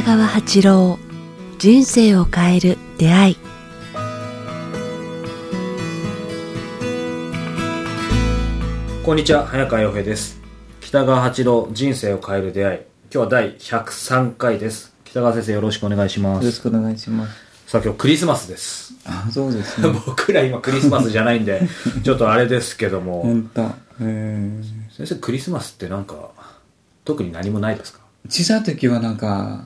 北川八郎人生を変える出会い。こんにちは早川洋平です。北川八郎人生を変える出会い。今日は第103回です。北川先生よろしくお願いしまよろすしくお願いします。さあ今日クリスマスです。あ、そうですね。僕ら今クリスマスじゃないんで ちょっとあれですけども。本当。えー、先生クリスマスってなんか特に何もないですか？小さい時はなんか、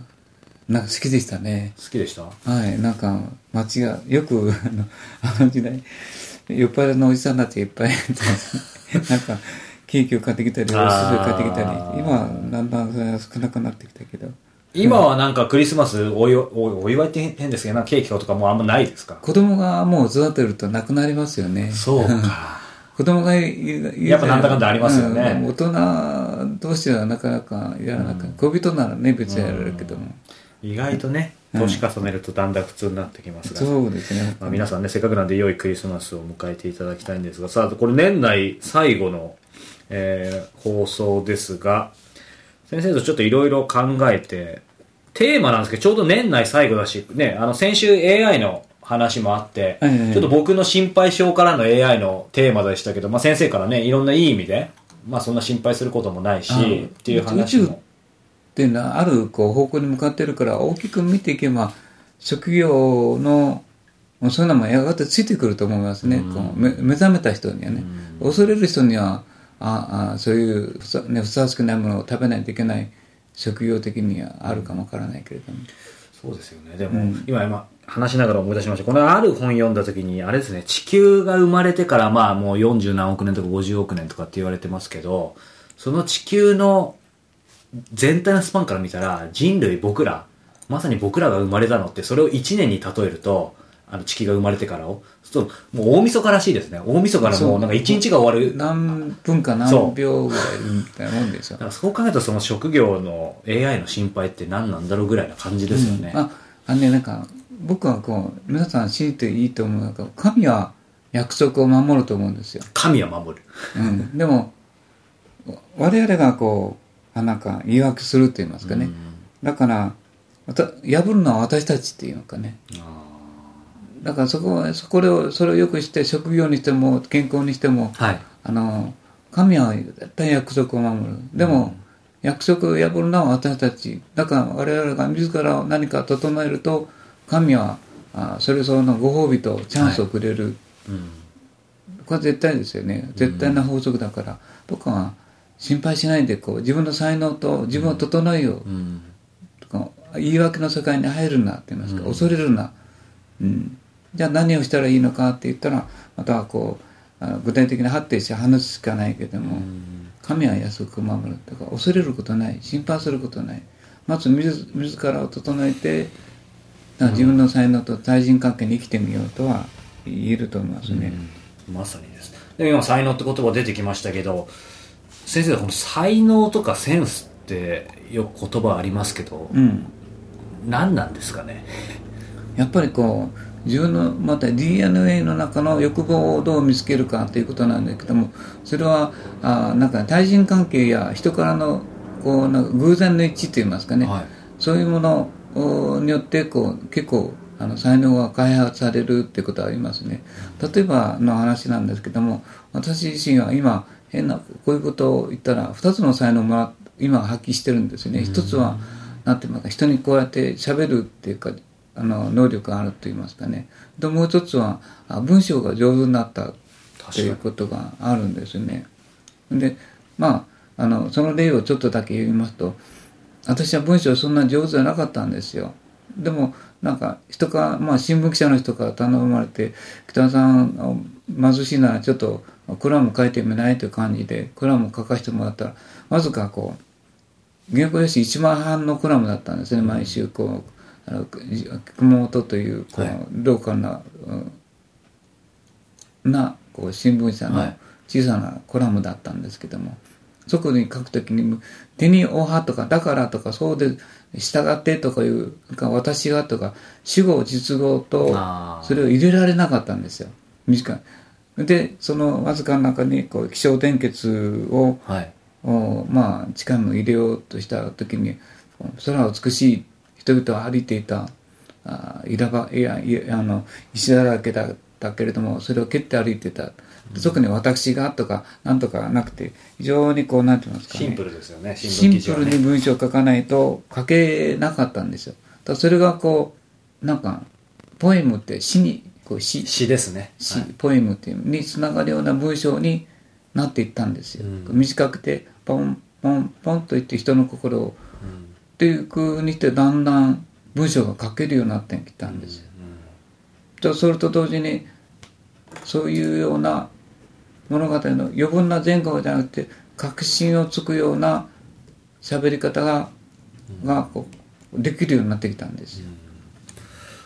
なんか好きでしたね。好きでした？はい、なんか、街が、よく、あの、あの時代、酔っ払いのおじさんたちがいっぱい。いて、なんか、ケーキを買ってきたり、おすすめ買ってきたり。あー、今はだんだんそれは少なくなってきたけど、今はなんかクリスマスお祝いおお祝いって変ですけどケーキとかもうあんまないですか？子供がもう育てるとなくなりますよね。そうか。子供がいいやっぱなんだかんだありますよね。うん。大人同士はなかなかやらなく、恋人ならね別にやられるけども、意外とね年重ねるとだんだん普通になってきますが、そうですね、まあ、皆さんねせっかくなんで良いクリスマスを迎えていただきたいんですがさあこれ年内最後の、えー放送ですが先生とちょっといろいろ考えてテーマなんですけどちょうど年内最後だし、ね、あの先週 AI の話もあって、ちょっと僕の心配性からの AI のテーマでしたけど、まあ、先生からねいろんないい意味で、まあ、そんな心配することもないしあっていう話宇宙っもていうのはあるこう方向に向かってるから大きく見ていけば職業のそういうのもやがてついてくると思いますね、こう目目覚めた人にはね、恐れる人にはああそういうふさ,、ね、ふさわしくないものを食べないといけない職業的にはあるかもわからないけれども、そうですよね。でも、今、今、話しながら思い出しました。このある本読んだ時に、あれですね、地球が生まれてから、まあもう40何億年とか50億年とかって言われてますけど、その地球の全体のスパンから見たら、人類、僕ら、まさに僕らが生まれたのって、それを1年に例えると、あの地球が生まれてからを、そうもう大晦日らしいですね。大晦日からもうなんか1日が終わる。だ何分か何秒ぐらいみたいなもんでしょからそう考えるとその職業の AI の心配って何なんだろうぐらいな感じですよね。ああのねなんか僕はこう皆さん信じていいと思うのが神は約束を守ると思うんですよ、神は守る。うん、でも我々がこうあなんか言い訳すると言いますかね、だからまた破るのは私たちっていうのかね。だからそこはそこをそれをよくして職業にしても健康にしてもはい。あの神は絶対約束を守る。でも、約束を破るのは私たち。だから我々が自ら何か整えると神はあそれ相応のご褒美とチャンスをくれる、うん。これは絶対ですよね。絶対な法則だから、僕は心配しないでこう自分の才能と自分を整えよう、うん言い訳の世界に入るなって言いますか、恐れるな、うん、じゃあ何をしたらいいのかって言ったらまたはこう具体的に発展して話すしかないけども、神は約束を守るだから恐れることない心配することない。まず自自らを整えて自分の才能と対人関係に生きてみようとは言えると思いますね、まさにです。で今才能って言葉出てきましたけど先生この才能とかセンスってよく言葉ありますけど、うん。何なんですかね？やっぱりこう自分のまた DNA の中の欲望をどう見つけるかということなんだけどもそれはあなんか対人関係や人からのこうなんか偶然の一致といいますかね、はい。そういうものおによってこう結構あの才能が開発されるっていうことはありますね。例えばの話なんですけども私自身は今変なこういうことを言ったら2つの才能をも今発揮してるんですよね。一つはなんていうのか人にこうやって喋るっていうかあの能力があると言いますかね。でもう一つはあ文章が上手になったっていうことがあるんですね。でまああのその例をちょっとだけ言いますと私は文章そんな上手じゃなかったんですよ。でもなんか人か、まあ、新聞記者の人から頼まれて「北田さん貧しいならちょっとコラム書いてみない?」という感じでコラム書かせてもらったらわずかこう原稿用紙1万半のコラムだったんですね毎週こうあの熊本というこう、はい。ローカルな、うんなこう新聞社のはい。小さなコラムだったんですけども、そこに書くときに「手におは」とか「だから」とか「そうで従って」とかいうか私が」とか主語実語とそれを入れられなかったんですよ。短いでそのわずかの中にこう気象転結をはい。をまあ、力も入れようとした時に空は美しい。人々は歩いていた。あいらばいやいやあの石だらけだったけれどもそれを蹴って歩いてた、特に私がとかなんとかなくて非常にこうなんて言いますか、ね、シンプルですよねシ新聞ンプルに文章を書かないと書けなかったんですよ。だそれがこうなんかポエムって詩にこう詩詩ですね。詩、ポエムっていうにつながるような文章になっていったんですよ、うん。短くてポンポンポンと言って人の心をっていう風にしてだんだん文章が書けるようになってきたんですよ、とそれと同時にそういうような物語の余分な前後じゃなくて確信をつくような喋り方が,、がこうできるようになってきたんですよ、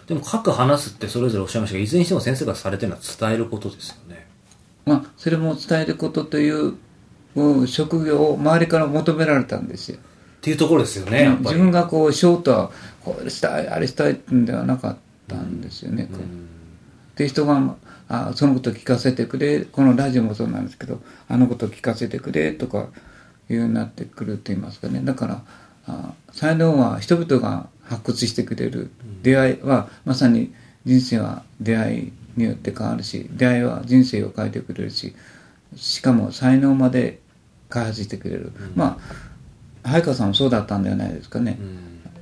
でも書く話すってそれぞれおっしゃいましたがいずれにしても先生がされてるのは伝えることですよねまあ、それも伝えることといううん職業を周りから求められたんですよ。っていうところですよね自分がこうショートはこれしたいあれしたいってんではなかったんですよね。こうで人があそのこと聞かせてくれこのラジオもそうなんですけどあのこと聞かせてくれとかいうようになってくると言いますかねだからあ才能は人々が発掘してくれる。出会いはまさに人生は出会いによって変わるし出会いは人生を変えてくれるししかも才能まで開発してくれる、まあ早川さんもそうだったんではないですかね、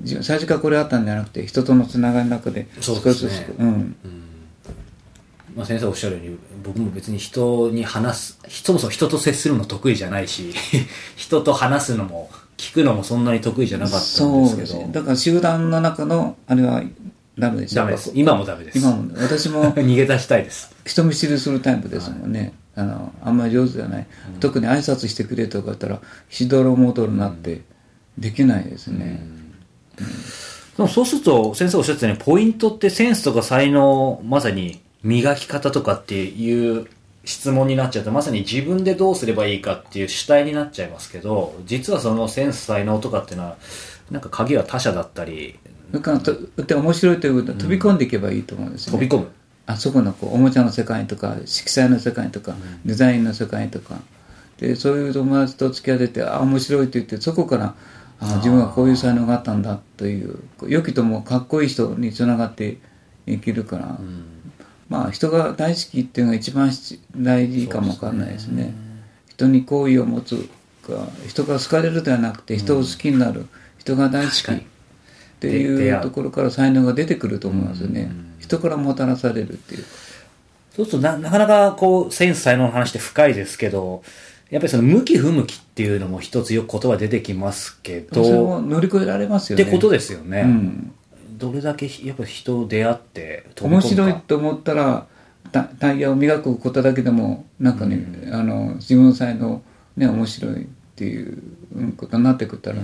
自分最初からこれあったんじゃなくて人とのつながりの中で少しずつうん。まあ、先生おっしゃるように僕も別に人に話すそもそも人と接するの得意じゃないし 人と話すのも聞くのもそんなに得意じゃなかったんですけど。だから集団の中のあれはダメでしょダメです。今もダメです。今も。私も 逃げ出したいです。人見知りするタイプですもんね、あのあんまり上手じゃない、特に挨拶してくれとか言ったらしどろもどろになってできないですね、そうすると先生おっしゃってたようにポイントってセンスとか才能まさに磨き方とかっていう質問になっちゃうとまさに自分でどうすればいいかっていう主体になっちゃいますけど実はそのセンス才能とかっていうのはなんか鍵は他者だったりだからとで面白いということは飛び込んでいけばいいと思うんですよ、ね。飛び込む、あそこのこうおもちゃの世界とか色彩の世界とか、デザインの世界とか。でそういう友達と付き合っててあ面白いって言ってそこからあ自分はこういう才能があったんだという良きともかっこいい人につながっていけるから、まあ人が大好きっていうのが一番し大事かもわかんないですね。人に好意を持つか人が好かれるではなくて人を好きになる、人が大好きっていうところから才能が出てくると思いますよね、人からもたらされるっていう。そうするとななかなかこうセンス才能の話って深いですけどやっぱりその向き不向きっていうのも一つよく言葉出てきますけそれ乗り越えられますよね。ってことですよね、うんどれだけやっぱ人と出会って面白いと思ったらタタイヤを磨くことだけでもなんかね、あの自分の才能ね面白いっていううんことになってくったら、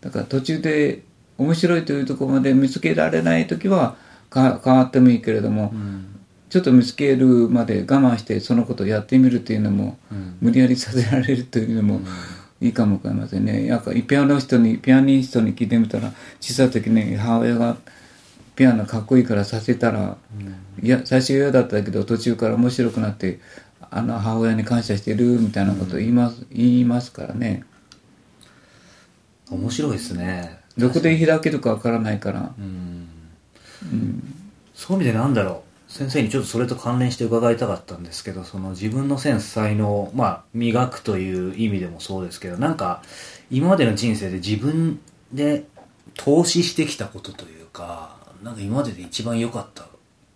だから途中で面白いというところまで見つけられない時はか変わってもいいけれども、ちょっと見つけるまで我慢してそのことをやってみるというのも、無理やりさせられるというのもいいかもわかりませんね。なんかピアノの人にピアニストに聞いてみたら小さい時に母親がピアノかっこいいからさせたら、いや最初嫌だったけど途中から面白くなってあの母親に感謝してるみたいなことを言います,、言いますからね。面白いですね。どこで開けるかわからないから、そういう意味でなんだろう先生にちょっとそれと関連して伺いたかったんですけどその自分のセンス才能まあ磨くという意味でもそうですけどなんか今までの人生で自分で投資してきたことというかなんか今までで一番良かった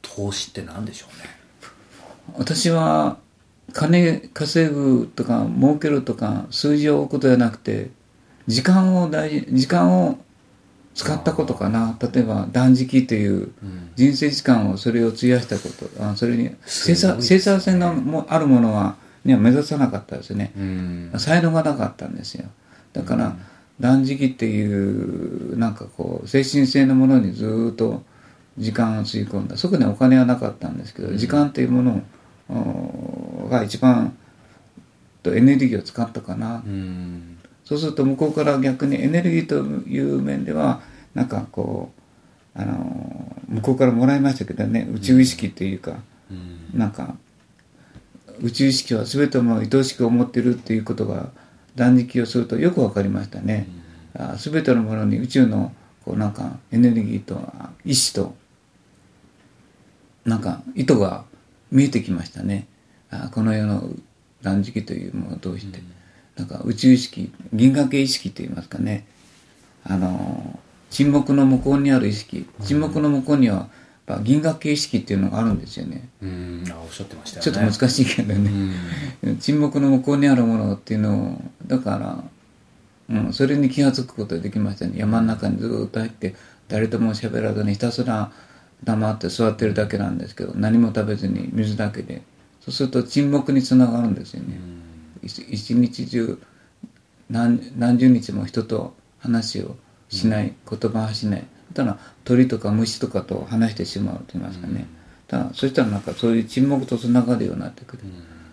投資って何でしょうね？私は金稼ぐとか儲けるとか数字を追うことじゃなくて時間を大事時間を使ったことかな。例えば断食という人生時間をそれを費やしたこと。あそれに生産生産性のもあるものはには目指さなかったですね、うん。才能がなかったんですよ。だから、断食っていうなんかこう精神性のものにずーっと時間をつぎ込んだ。そこにお金はなかったんですけど、時間っていうものをが一番とエネルギーを使ったかな、うんそうすると向こうから逆にエネルギーという面ではなんかこうあの向こうからもらいましたけどね宇宙意識っていうか、なんか宇宙意識は全ても愛おしく思ってるっていうことが断食をするとよく分かりましたね、あ全てのものに宇宙のこうなんかエネルギーと意志となんか意図が見えてきましたね。あこの世の断食というものを通して、なんか宇宙意識銀河系意識といいますかね。あの沈黙の向こうにある意識。沈黙の向こうには銀河系意識っていうのがあるんですよね。うん。あおっしゃってましたよね。ちょっと難しいけどね、沈黙の向こうにあるものっていうのをだから、うん、それに気が付くことができましたね。山の中にずっと入って誰とも喋らずにひたすら黙って座ってるだけなんですけど何も食べずに水だけで。そうすると沈黙につながるんですよね、一一日中何何十日も人と話をしない、言葉をしない。ただ鳥とか虫とかと話してしまうと言いますかね、ただそしたらなんかそういう沈黙とつながるようになってくる、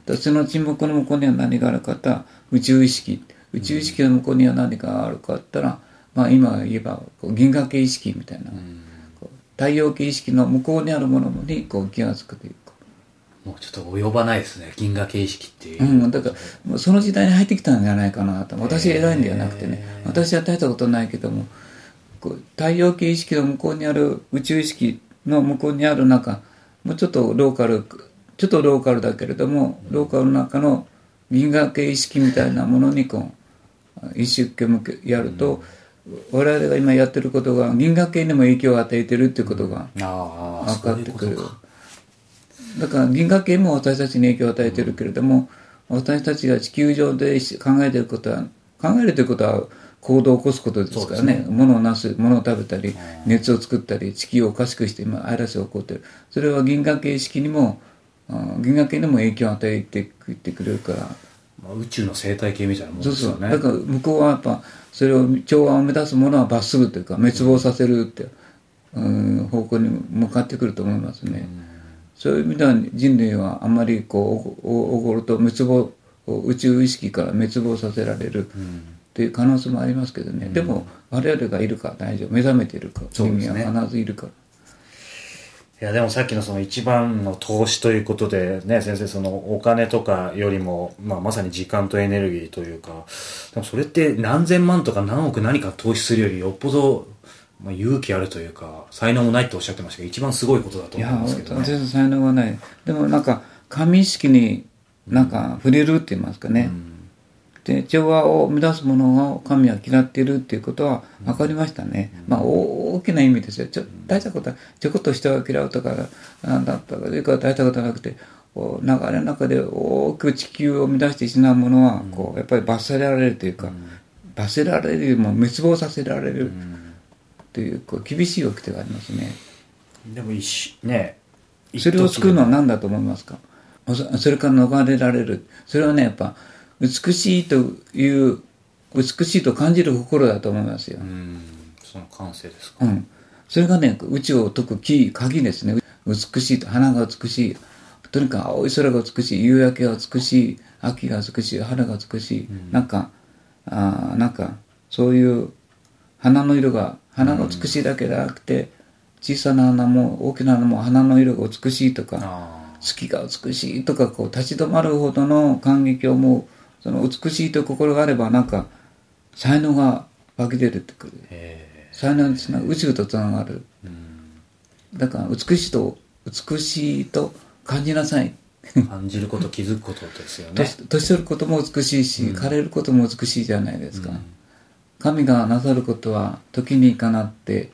だその沈黙の向こうには何があるかったら宇宙意識。宇宙意識の向こうには何があるかったら、まあ今言えば銀河系意識みたいな、こう太陽系意識の向こうにあるものにこう気が付くというかもうちょっと及ばないですね銀河系意識っていう、うん、だからその時代に入ってきたんじゃないかなと。私偉いんではなくてね。私は大したことないけどもこう太陽系意識の向こうにある宇宙意識の向こうにある中もうちょっとローカルちょっとローカルだけれどもローカルの中の銀河系意識みたいなものにこう一生懸命やると、我々が今やってることが銀河系にも影響を与えてるっていうことが分かってくる。そういうことかだから銀河系も私たちに影響を与えてるけれども、私たちが地球上で考えてることは考えるということは行動を起こすことですからね。物をなす物を食べたり熱を作ったり地球をおかしくして今嵐が起こってる。それは銀河系意識にもあ銀河系にも影響を与えてくってくれるから。まあ、宇宙の生態系みたいなもんそうですよね。そうだから向こうはやっぱそれを調和を目指すものは罰するというか滅亡させるって、うん、方向に向かってくると思いますね、そういう意味では人類はあんまりこうおおおごると滅亡宇宙意識から滅亡させられるっていう可能性もありますけどね、でも我々がいるから大丈夫目覚めているから人間は必ずいるから。いやでもさっきのその一番の投資ということでね先生そのお金とかよりも、まあ、まさに時間とエネルギーというかでもそれって何千万とか何億何か投資するよりよっぽど、まあ、勇気あるというか才能もないっておっしゃってましたけど一番すごいことだと思いますけどね。全然才能がない。でもなんか神意識になんか触れるって言いますかね、で調和を生み出すものを神は嫌っているっていうことは分かりましたね、まあお大きな意味ですよ。ちょ大したことはちょこっと人が嫌うとかなんだったかというか大したことはなくてこう流れの中で大きく地球を生み出してしまうものはこうやっぱり罰せられるというか、罰せられるよりも滅亡させられるというこう厳しい掟がありますね。でも一しねそれを救うのは何だと思いますか？そそれから逃れられる。それはね、やっぱ、美しいという、美しいと感じる心だと思いますよう。んその感性ですかうん。それがね、宇宙を解くキー、鍵ですね。美しいと、花が美しい。とにかく青い空が美しい、夕焼けが美しい、秋が美しい、春が美しい。なんか、あーなんか、そういう花の色が、花が美しいだけではなくて、小さな花も大きな花も花の色が美しいとか、あ月が美しいとかこう立ち止まるほどの感激を思うその美しいという心があればなんか才能が湧き出てくる。才能につな宇宙とつながる。だから美しいと美しいと感じなさい。え感じること気づくことですよね。年年取ることも美しいし、枯れることも美しいじゃないですか、神がなさることは時にかなって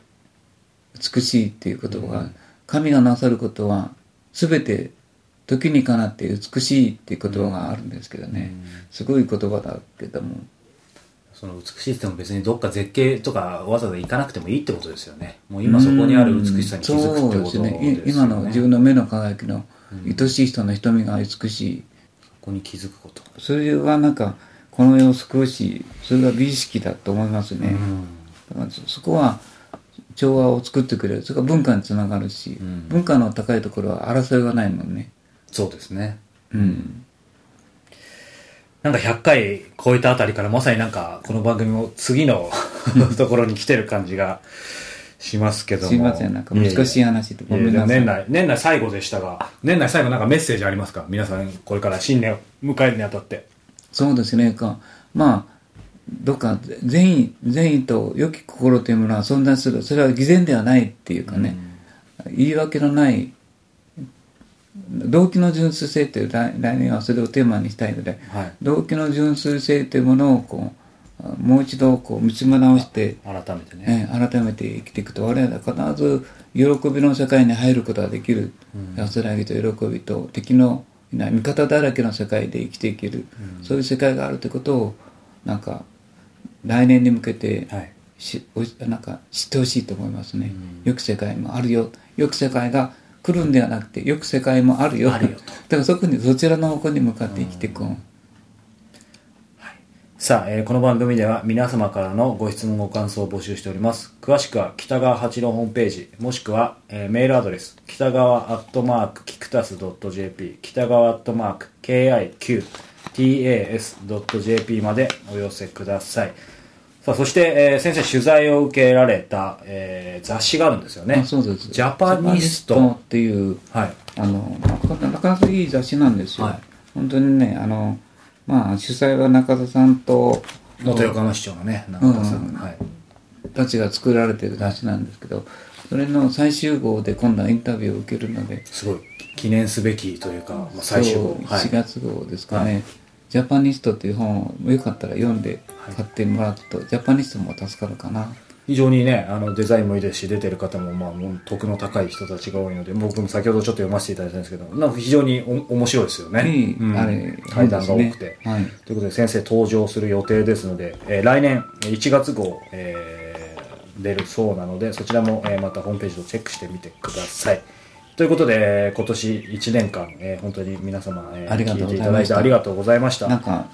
美しいっていう言葉が、神がなさることは全て時にかなって美しいっていう言葉があるんですけどね、すごい言葉だけども。その美しいっても別にどっか絶景とかわざわざ行かなくてもいいってことですよね。もう今そこにある美しさに気づくってことですよね。そうですね。い今の自分の目の輝きの愛しい人の瞳が美しい、そこに気づくこと。それはなんかこの世を救うしそれが美意識だと思いますね、だからそそこは調和を作ってくれる。それから文化につながるし、ん。文化の高いところは争いがないもんね。そうですね。うん。なんか100回超えたあたりからまさになんかこの番組も次の ところに来てる感じがしますけども。すいません。なんか難しい話でごめんなさい。年内年内最後でしたが年内最後なんかメッセージありますか？皆さんこれから新年を迎えるにあたってそうですね。かまあどっか善意善意と良き心というものは存在する。それは偽善ではないっていうかね、言い訳のない動機の純粋性という来来年はそれをテーマにしたいので、はい。動機の純粋性というものをこうもう一度こう見つめ直して、改めてね。えー改めて生きていくと我々は必ず喜びの世界に入ることができる、安らぎと喜びと敵のいない味方だらけの世界で生きていける、そういう世界があるということをなんか来年に向けて、はい。なんか知ってほしいと思いますね、良き世界もあるよ。良き世界が来るんではなくて良き世界もあるよ。あるよと。だからそこにそちらの方向に向かって生きていこう、さあ、えーこの番組では皆様からのご質問ご感想を募集しております。詳しくは北川八郎ホームページもしくは、えーメールアドレス北川アットマークキクタス .jp 北川アットマーク KIQTAS.jp までお寄せください。さあそして、えー先生取材を受けられた、えー雑誌があるんですよね。あそうです。ジャパニストっていうはい。あのなかなかなかいい雑誌なんですよ、はい。本当にねあのまあ主催は中田さんと元横浜市長のね中田さん、うん。はい。たちが作られてる雑誌なんですけどそれの最終号で今度はインタビューを受けるのですごい。記念すべきというか、まあ、最終号。はい。4月号ですかね、はい。ジャパニストっていう本をよかったら読んで買ってもらうと、ジャパニストも助かるかな非常にねあのデザインもいいですし出てる方もまあもう得の高い人たちが多いので僕も先ほどちょっと読ませていただいたんですけどなんか非常にお面白いですよね、うん。あれ対談が多くて、ね。はい。ということで先生登場する予定ですので、えー来年1月号、えー出るそうなのでそちらも、えーまたホームページをチェックしてみてください。ということで今年1年間、えー本当に皆様、えーありがといていございてありがとうございました。なんか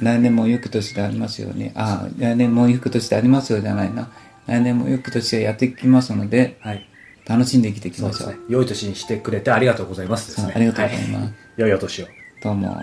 来年も良き年でありますように。ああ来年も良き年でありますようじゃないな来年も良き年がやっていきますのではい。楽しんで生きていきましょう。ですね。良い年にしてくれてありがとうございますですね。ありがとうございます。は良いお年を。どうも